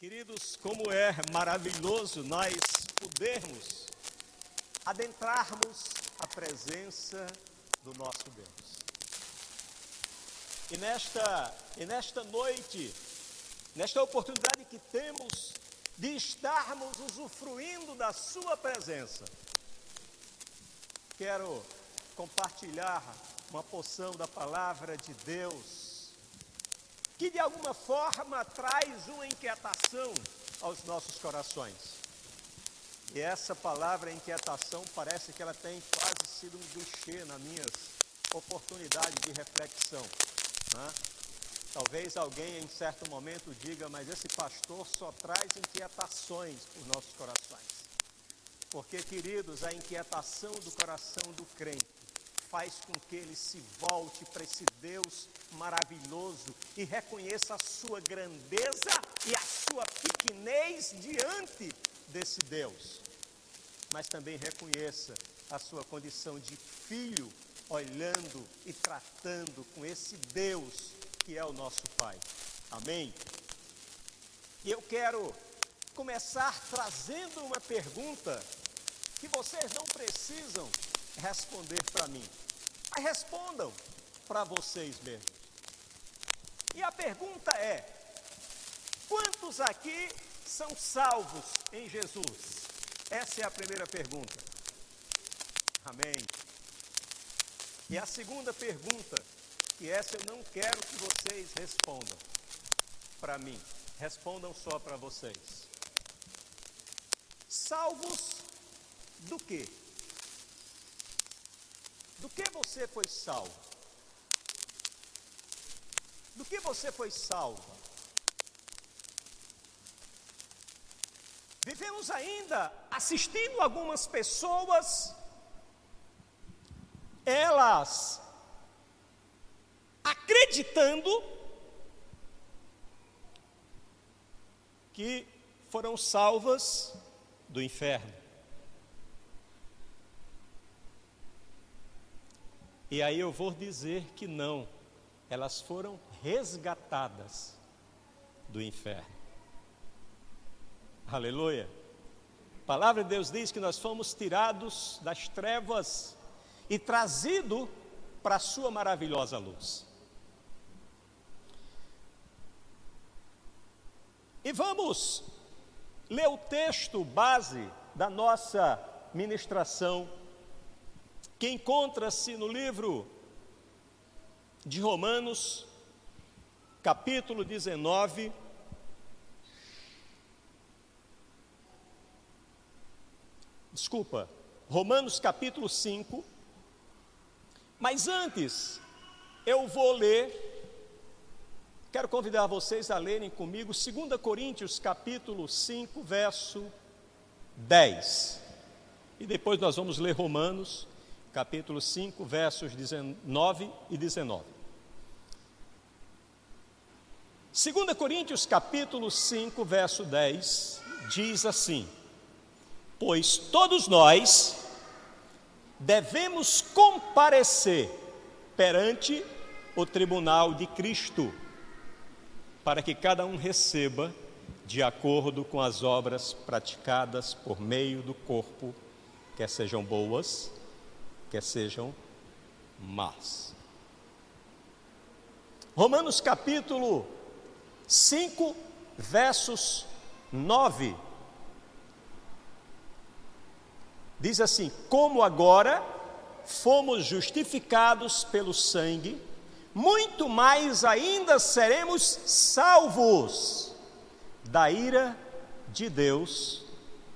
Queridos, como é maravilhoso nós podermos adentrarmos a presença do nosso Deus. E nesta, e nesta noite, nesta oportunidade que temos de estarmos usufruindo da Sua presença, quero compartilhar uma porção da palavra de Deus que de alguma forma traz uma inquietação aos nossos corações. E essa palavra inquietação parece que ela tem quase sido um duchê nas minhas oportunidades de reflexão. Né? Talvez alguém em certo momento diga, mas esse pastor só traz inquietações por nossos corações. Porque, queridos, a inquietação do coração do crente faz com que ele se volte para esse Deus maravilhoso e reconheça a sua grandeza e a sua pequenez diante desse Deus. Mas também reconheça a sua condição de filho, olhando e tratando com esse Deus que é o nosso Pai. Amém? E eu quero começar trazendo uma pergunta que vocês não precisam responder para mim. Mas respondam para vocês mesmos. E a pergunta é: quantos aqui são salvos em Jesus? Essa é a primeira pergunta. Amém. E a segunda pergunta, e essa eu não quero que vocês respondam para mim, respondam só para vocês. Salvos do quê? Do que você foi salvo? Do que você foi salvo? Vivemos ainda assistindo algumas pessoas, elas acreditando que foram salvas do inferno. E aí eu vou dizer que não, elas foram resgatadas do inferno. Aleluia. A palavra de Deus diz que nós fomos tirados das trevas e trazido para a sua maravilhosa luz. E vamos ler o texto base da nossa ministração que encontra-se no livro de Romanos, capítulo 19. Desculpa, Romanos capítulo 5. Mas antes, eu vou ler, quero convidar vocês a lerem comigo 2 Coríntios capítulo 5, verso 10. E depois nós vamos ler Romanos capítulo 5, versos 19 e 19. 2 Coríntios capítulo 5, verso 10, diz assim: Pois todos nós devemos comparecer perante o tribunal de Cristo, para que cada um receba de acordo com as obras praticadas por meio do corpo, quer sejam boas, quer sejam más. Romanos capítulo 5, versos 9. Diz assim: Como agora fomos justificados pelo sangue, muito mais ainda seremos salvos da ira de Deus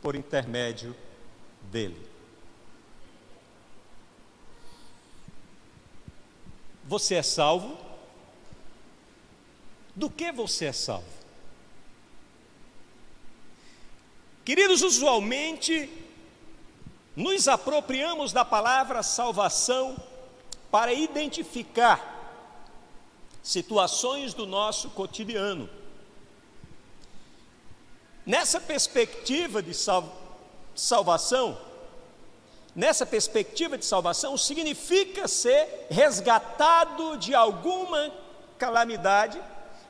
por intermédio dele. Você é salvo? Do que você é salvo? Queridos, usualmente nos apropriamos da palavra salvação para identificar situações do nosso cotidiano. Nessa perspectiva de sal salvação, nessa perspectiva de salvação, significa ser resgatado de alguma calamidade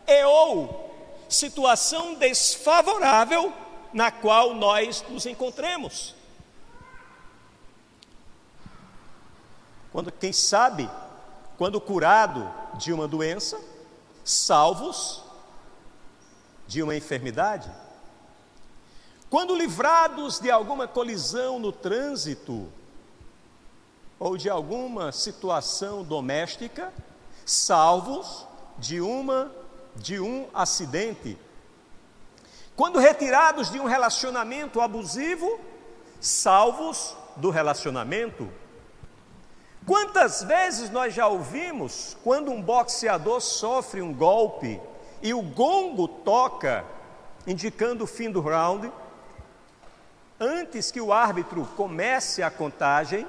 e ou situação desfavorável na qual nós nos encontremos. Quando, quem sabe, quando curado de uma doença, salvos de uma enfermidade, quando livrados de alguma colisão no trânsito ou de alguma situação doméstica, salvos de uma de um acidente. Quando retirados de um relacionamento abusivo, salvos do relacionamento. Quantas vezes nós já ouvimos quando um boxeador sofre um golpe e o gongo toca, indicando o fim do round, antes que o árbitro comece a contagem,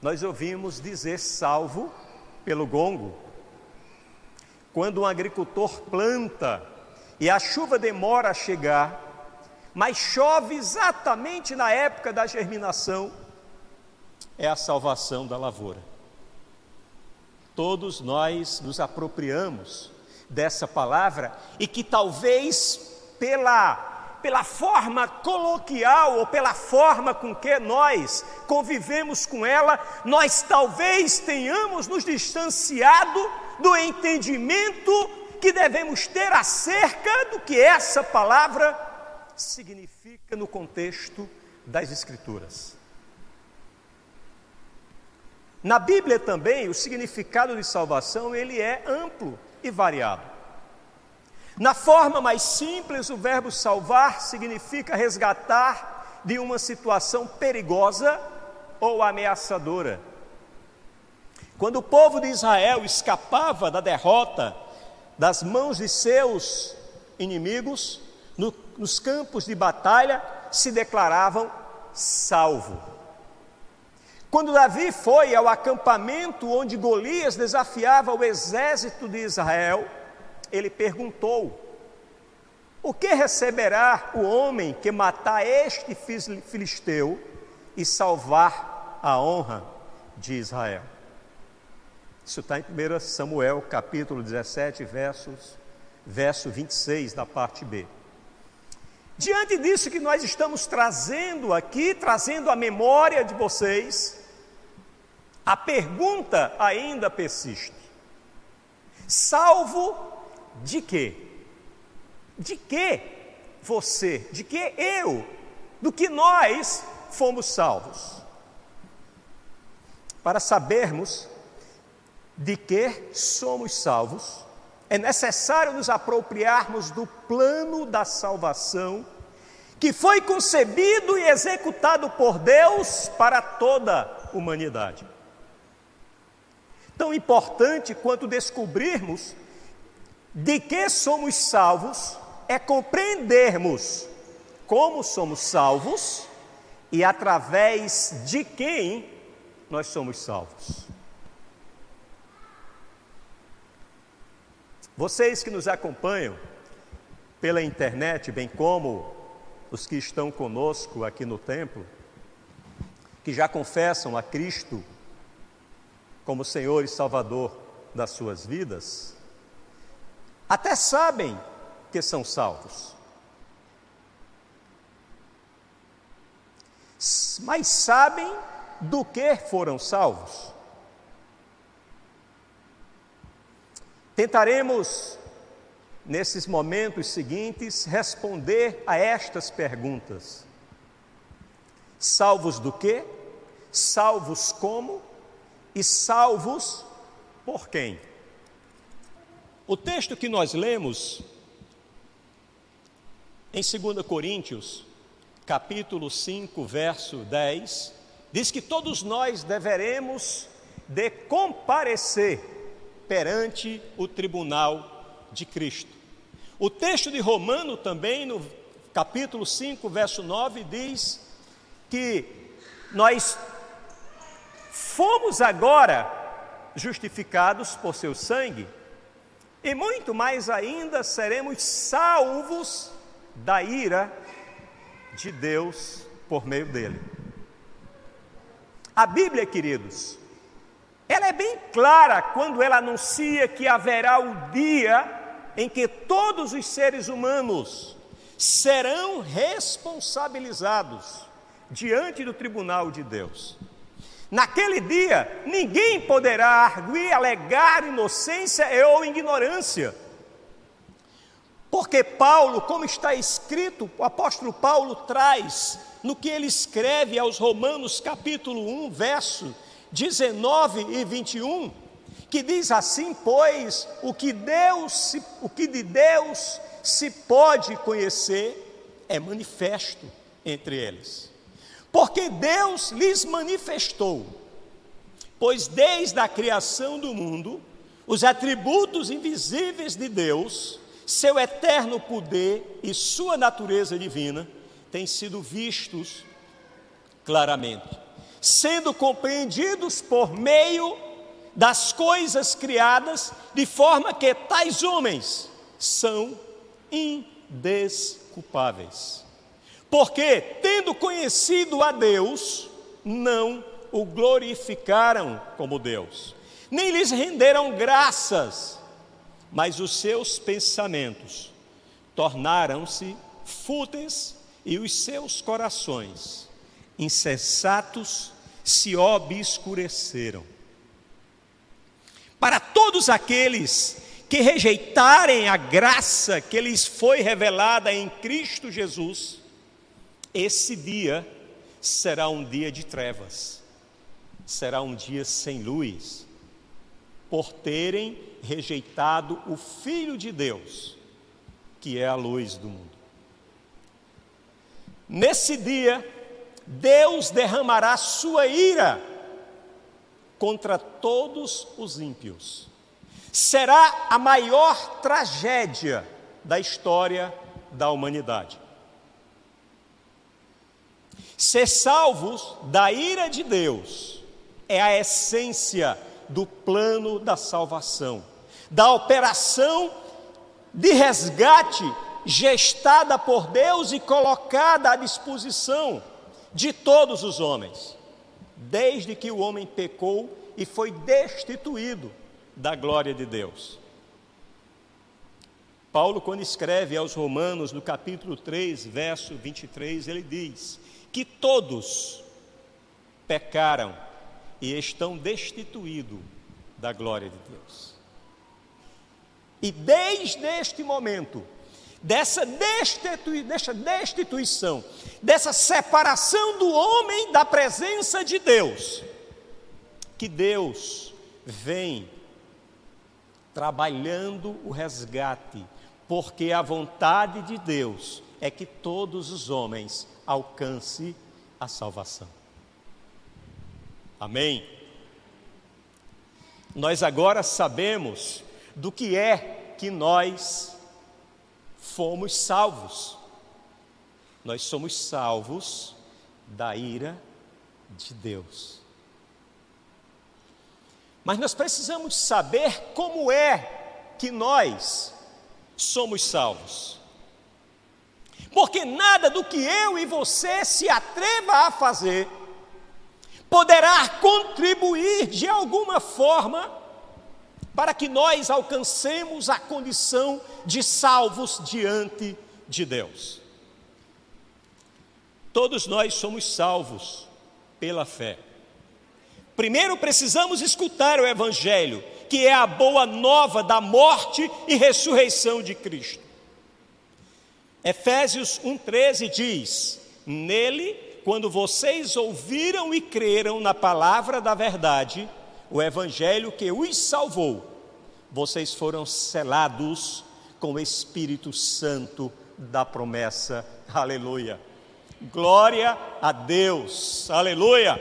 nós ouvimos dizer salvo pelo gongo. Quando um agricultor planta e a chuva demora a chegar, mas chove exatamente na época da germinação, é a salvação da lavoura. Todos nós nos apropriamos dessa palavra e que talvez pela pela forma coloquial ou pela forma com que nós convivemos com ela, nós talvez tenhamos nos distanciado do entendimento que devemos ter acerca do que essa palavra significa no contexto das Escrituras. Na Bíblia também, o significado de salvação ele é amplo e variado. Na forma mais simples, o verbo salvar significa resgatar de uma situação perigosa ou ameaçadora. Quando o povo de Israel escapava da derrota das mãos de seus inimigos, no, nos campos de batalha se declaravam salvo. Quando Davi foi ao acampamento onde Golias desafiava o exército de Israel, ele perguntou: O que receberá o homem que matar este filisteu e salvar a honra de Israel? Isso está em 1 Samuel, capítulo 17, versos, verso 26, da parte B. Diante disso que nós estamos trazendo aqui, trazendo a memória de vocês, a pergunta ainda persiste: salvo de quê? De que você, de que eu, do que nós fomos salvos? Para sabermos de que somos salvos, é necessário nos apropriarmos do plano da salvação que foi concebido e executado por Deus para toda a humanidade. Tão importante quanto descobrirmos de que somos salvos é compreendermos como somos salvos e através de quem nós somos salvos. Vocês que nos acompanham pela internet, bem como os que estão conosco aqui no templo, que já confessam a Cristo como Senhor e Salvador das suas vidas, até sabem que são salvos. Mas sabem do que foram salvos? Tentaremos, nesses momentos seguintes, responder a estas perguntas: salvos do que? Salvos como? E salvos por quem? O texto que nós lemos em 2 Coríntios, capítulo 5, verso 10, diz que todos nós deveremos de comparecer perante o tribunal de Cristo. O texto de Romano também, no capítulo 5, verso 9, diz que nós fomos agora justificados por seu sangue e muito mais ainda seremos salvos da ira de Deus por meio dele. A Bíblia, queridos, ela é bem clara quando ela anuncia que haverá o dia em que todos os seres humanos serão responsabilizados diante do tribunal de Deus. Naquele dia, ninguém poderá arguir, alegar inocência ou ignorância. Porque Paulo, como está escrito, o apóstolo Paulo traz no que ele escreve aos Romanos, capítulo 1, verso 19 e 21, que diz assim: Pois o que Deus, o que de Deus se pode conhecer é manifesto entre eles. Porque Deus lhes manifestou, pois desde a criação do mundo, os atributos invisíveis de Deus, seu eterno poder e sua natureza divina, têm sido vistos claramente, sendo compreendidos por meio das coisas criadas, de forma que tais homens são indesculpáveis. Porque, tendo conhecido a Deus, não o glorificaram como Deus, nem lhes renderam graças, mas os seus pensamentos tornaram-se fúteis e os seus corações insensatos se obscureceram. Para todos aqueles que rejeitarem a graça que lhes foi revelada em Cristo Jesus, esse dia será um dia de trevas, será um dia sem luz, por terem rejeitado o Filho de Deus, que é a luz do mundo. Nesse dia, Deus derramará sua ira contra todos os ímpios. Será a maior tragédia da história da humanidade. Ser salvos da ira de Deus é a essência do plano da salvação, da operação de resgate gestada por Deus e colocada à disposição de todos os homens, desde que o homem pecou e foi destituído da glória de Deus. Paulo, quando escreve aos Romanos, no capítulo 3, verso 23, ele diz: que todos pecaram e estão destituídos da glória de Deus. E desde este momento, dessa, destitui, dessa destituição, dessa separação do homem da presença de Deus, que Deus vem trabalhando o resgate, porque a vontade de Deus é que todos os homens alcance a salvação. Amém? Nós agora sabemos do que é que nós fomos salvos. Nós somos salvos da ira de Deus. Mas nós precisamos saber como é que nós somos salvos. Porque nada do que eu e você se atreva a fazer poderá contribuir de alguma forma para que nós alcancemos a condição de salvos diante de Deus. Todos nós somos salvos pela fé. Primeiro precisamos escutar o Evangelho, que é a boa nova da morte e ressurreição de Cristo. Efésios 1,13 diz: Nele, quando vocês ouviram e creram na palavra da verdade, o evangelho que os salvou, vocês foram selados com o Espírito Santo da promessa. Aleluia. Glória a Deus. Aleluia.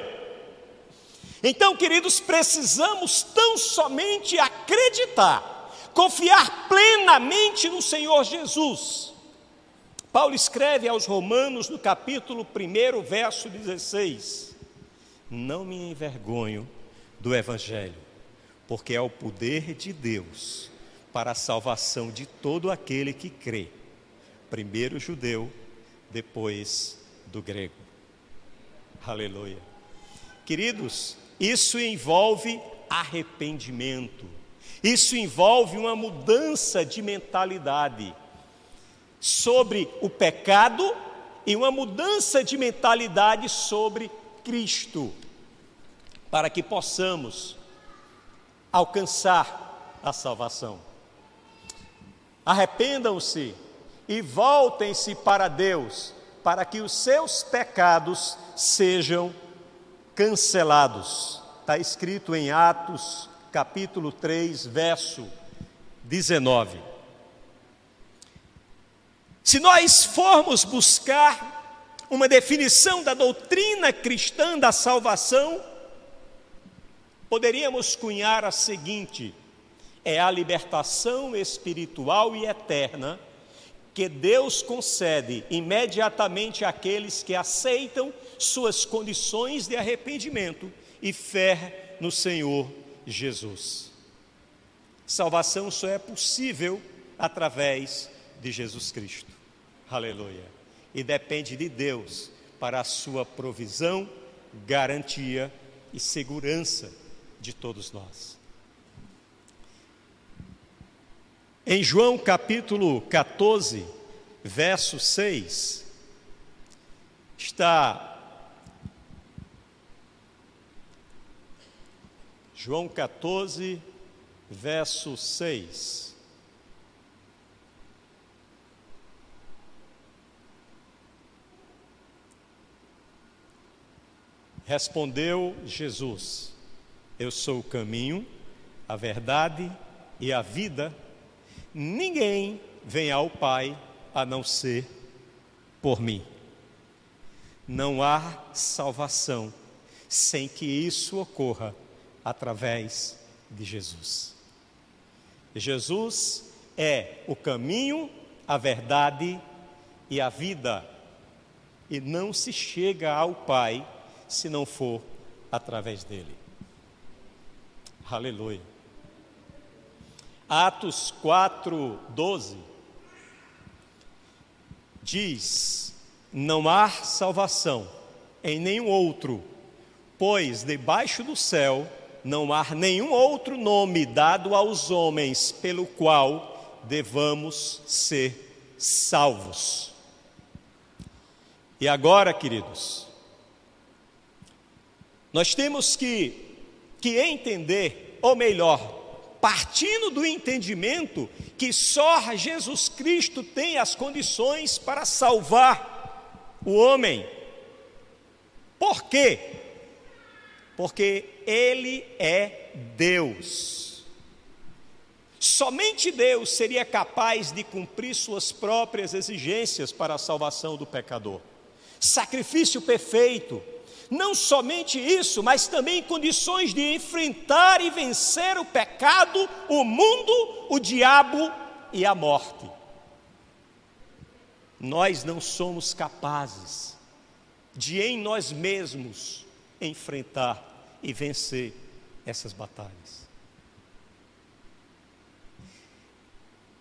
Então, queridos, precisamos tão somente acreditar, confiar plenamente no Senhor Jesus Paulo escreve aos Romanos no capítulo 1, verso 16: Não me envergonho do Evangelho, porque é o poder de Deus para a salvação de todo aquele que crê, primeiro o judeu, depois do grego. Aleluia. Queridos, isso envolve arrependimento, Isso envolve uma mudança de mentalidade sobre o pecado e uma mudança de mentalidade sobre Cristo, para que possamos alcançar a salvação. Arrependam-se e voltem-se para Deus, para que os seus pecados sejam cancelados. Está escrito em Atos, capítulo 3, verso 19. Se nós formos buscar uma definição da doutrina cristã da salvação, poderíamos cunhar a seguinte: é a libertação espiritual e eterna que Deus concede imediatamente àqueles que aceitam suas condições de arrependimento e fé no Senhor Jesus. Salvação só é possível através de Jesus Cristo. Aleluia. E depende de Deus para a sua provisão, garantia e segurança de todos nós. Em João capítulo 14, verso 6, está João 14, verso 6. Respondeu Jesus: Eu sou o caminho, a verdade e a vida. Ninguém vem ao Pai a não ser por mim. Não há salvação sem que isso ocorra através de Jesus. Jesus é o caminho, a verdade e a vida, e não se chega ao Pai se não for através dele. Aleluia. Atos 4, 12 diz: Não há salvação em nenhum outro, pois debaixo do céu não há nenhum outro nome dado aos homens pelo qual devamos ser salvos. E agora, queridos, nós temos que, que entender, ou melhor, partindo do entendimento que só Jesus Cristo tem as condições para salvar o homem. Por quê? porque Ele é Deus. Somente Deus seria capaz de cumprir suas próprias exigências para a salvação do pecador. Sacrifício perfeito, não somente isso, mas também condições de enfrentar e vencer o pecado, o mundo, o diabo e a morte. Nós não somos capazes de em nós mesmos enfrentar e vencer essas batalhas.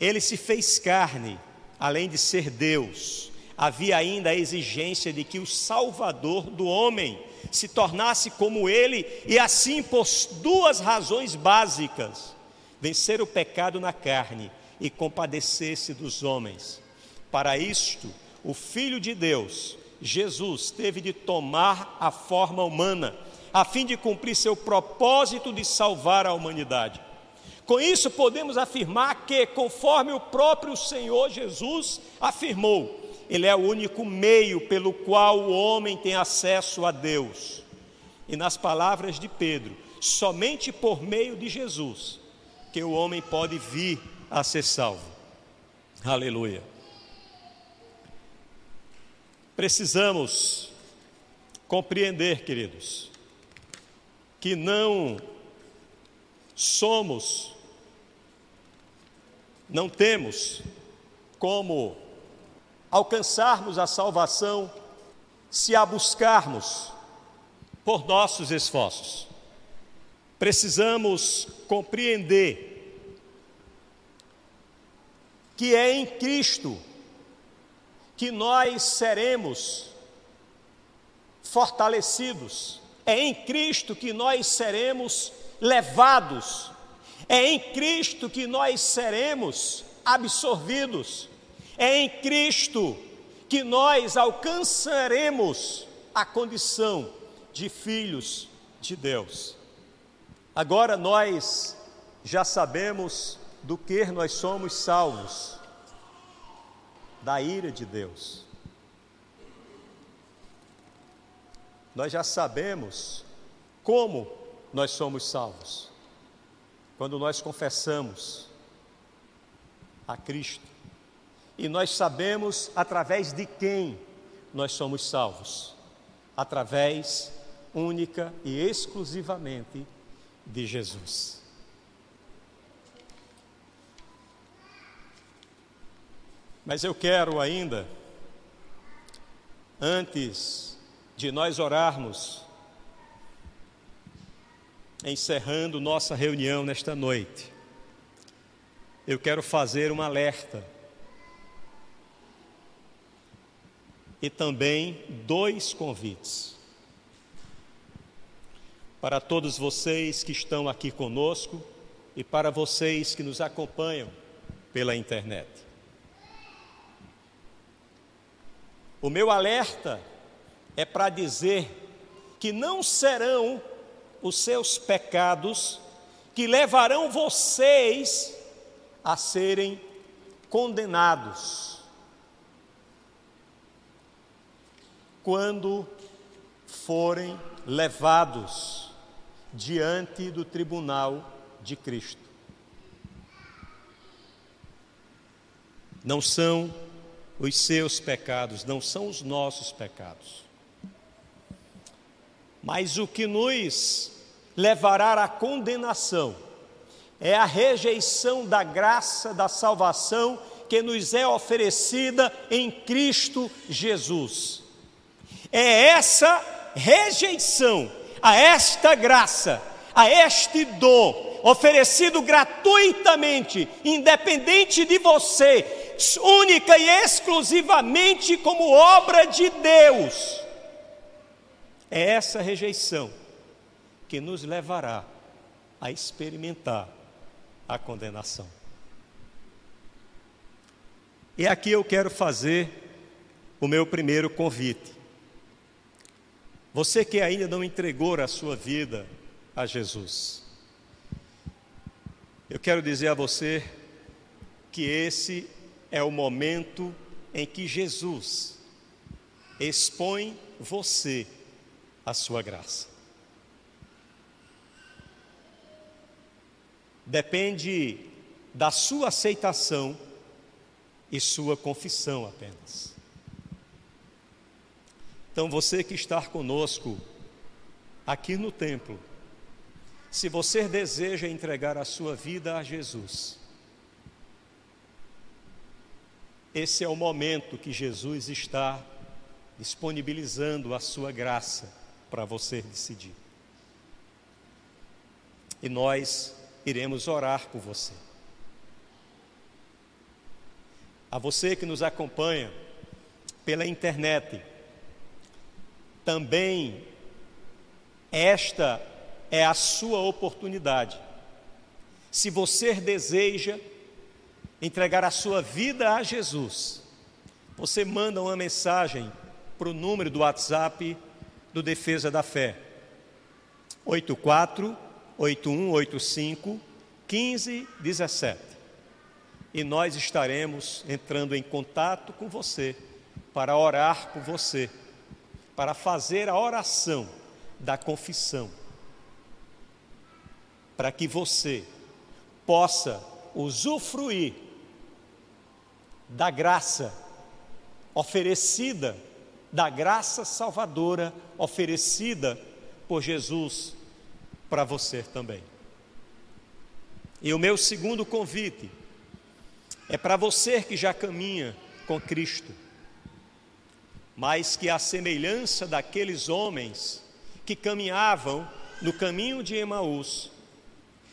Ele se fez carne, além de ser Deus, havia ainda a exigência de que o Salvador do homem se tornasse como ele, e assim por duas razões básicas: vencer o pecado na carne e compadecer-se dos homens. Para isto, o Filho de Deus, Jesus, teve de tomar a forma humana a fim de cumprir seu propósito de salvar a humanidade. Com isso, podemos afirmar que, conforme o próprio Senhor Jesus afirmou, Ele é o único meio pelo qual o homem tem acesso a Deus. E nas palavras de Pedro, somente por meio de Jesus que o homem pode vir a ser salvo. Aleluia. Precisamos compreender, queridos, que não somos, não temos como alcançarmos a salvação se a buscarmos por nossos esforços. Precisamos compreender que é em Cristo que nós seremos fortalecidos é em Cristo que nós seremos levados, É em Cristo que nós seremos absorvidos. É em Cristo que nós alcançaremos a condição de filhos de Deus. Agora nós já sabemos do que nós somos salvos da ira de Deus. Nós já sabemos como nós somos salvos. Quando nós confessamos a Cristo. E nós sabemos através de quem nós somos salvos. Através única e exclusivamente de Jesus. Mas eu quero ainda, antes de nós orarmos, encerrando nossa reunião nesta noite, eu quero fazer um alerta e também dois convites para todos vocês que estão aqui conosco e para vocês que nos acompanham pela internet. O meu alerta é para dizer que não serão os seus pecados que levarão vocês a serem condenados. Quando forem levados diante do tribunal de Cristo. Não são os seus pecados, não são os nossos pecados. Mas o que nos levará à condenação é a rejeição da graça da salvação que nos é oferecida em Cristo Jesus. É essa rejeição a esta graça, a este dom oferecido gratuitamente, independente de você, única e exclusivamente como obra de Deus. É essa rejeição que nos levará a experimentar a condenação. E aqui eu quero fazer o meu primeiro convite. Você que ainda não entregou a sua vida a Jesus, eu quero dizer a você que esse é o momento em que Jesus expõe você à sua graça. depende da sua aceitação e sua confissão apenas. Então, você que está conosco aqui no templo, se você deseja entregar a sua vida a Jesus, esse é o momento que Jesus está disponibilizando a sua graça para você decidir. E nós iremos orar por você. A você que nos acompanha pela internet, também esta é a sua oportunidade. Se você deseja entregar a sua vida a Jesus, você manda uma mensagem para o número do WhatsApp do Defesa da Fé, 84 8185 1517. E nós estaremos entrando em contato com você para orar por você, para fazer a oração da confissão, para que você possa usufruir da graça oferecida, da graça salvadora oferecida por Jesus para você também. E o meu segundo convite é para você que já caminha com Cristo, mas que a semelhança daqueles homens que caminhavam no caminho de Emaús,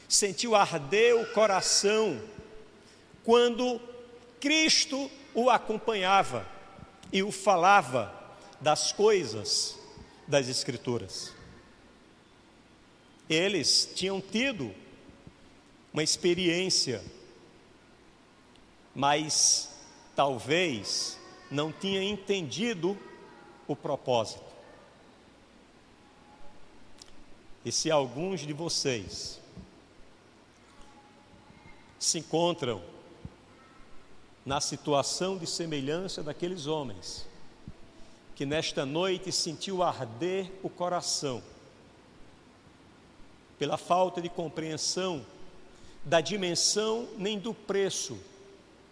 sentiu arder o coração quando Cristo o acompanhava e o falava das coisas das Escrituras. Eles tinham tido uma experiência, mas talvez não tinha entendido o propósito. E se alguns de vocês se encontram na situação de semelhança daqueles homens, que nesta noite sentiu arder o coração, pela falta de compreensão da dimensão nem do preço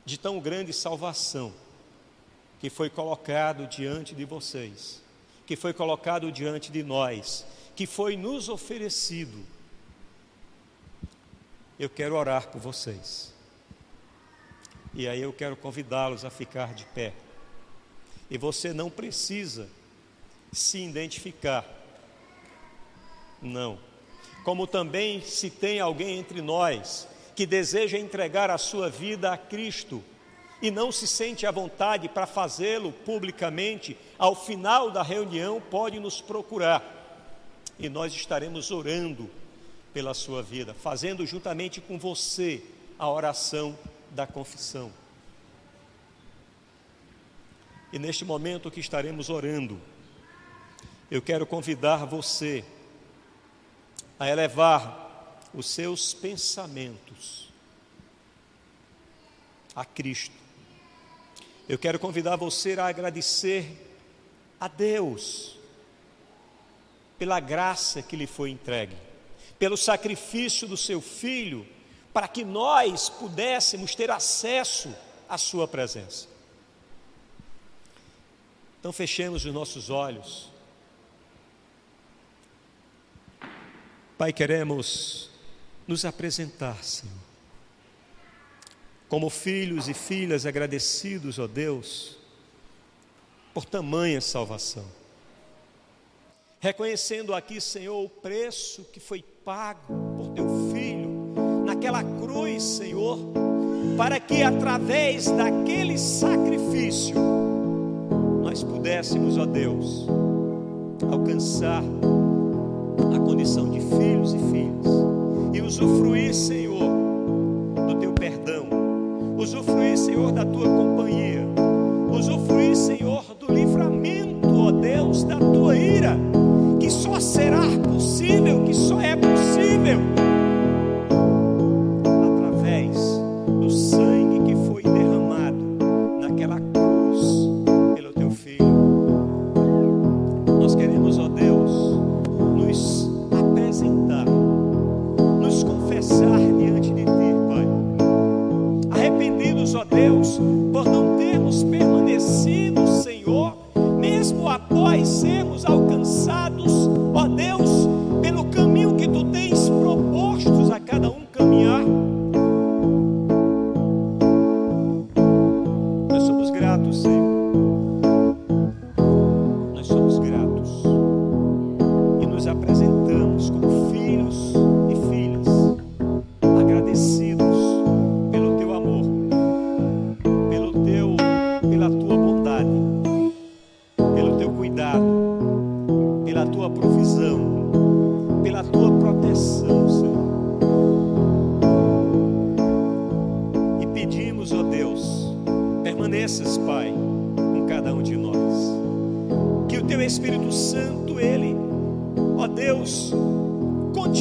de tão grande salvação que foi colocado diante de vocês, que foi colocado diante de nós, que foi nos oferecido. Eu quero orar por vocês. E aí eu quero convidá-los a ficar de pé. E você não precisa se identificar. Não. Como também se tem alguém entre nós que deseja entregar a sua vida a Cristo e não se sente à vontade para fazê-lo publicamente, ao final da reunião pode nos procurar e nós estaremos orando pela sua vida, fazendo juntamente com você a oração da confissão. E neste momento que estaremos orando, eu quero convidar você a elevar os seus pensamentos a Cristo. Eu quero convidar você a agradecer a Deus pela graça que lhe foi entregue, pelo sacrifício do seu filho, para que nós pudéssemos ter acesso à sua presença. Então fechemos os nossos olhos. Pai, queremos nos apresentar, Senhor, como filhos e filhas agradecidos, ó Deus, por tamanha salvação. Reconhecendo aqui, Senhor, o preço que foi pago por teu filho naquela cruz, Senhor, para que através daquele sacrifício nós pudéssemos, ó Deus, alcançar a condição de filhos e filhas e usufruir, Senhor, do teu perdão, unidos, ó Deus,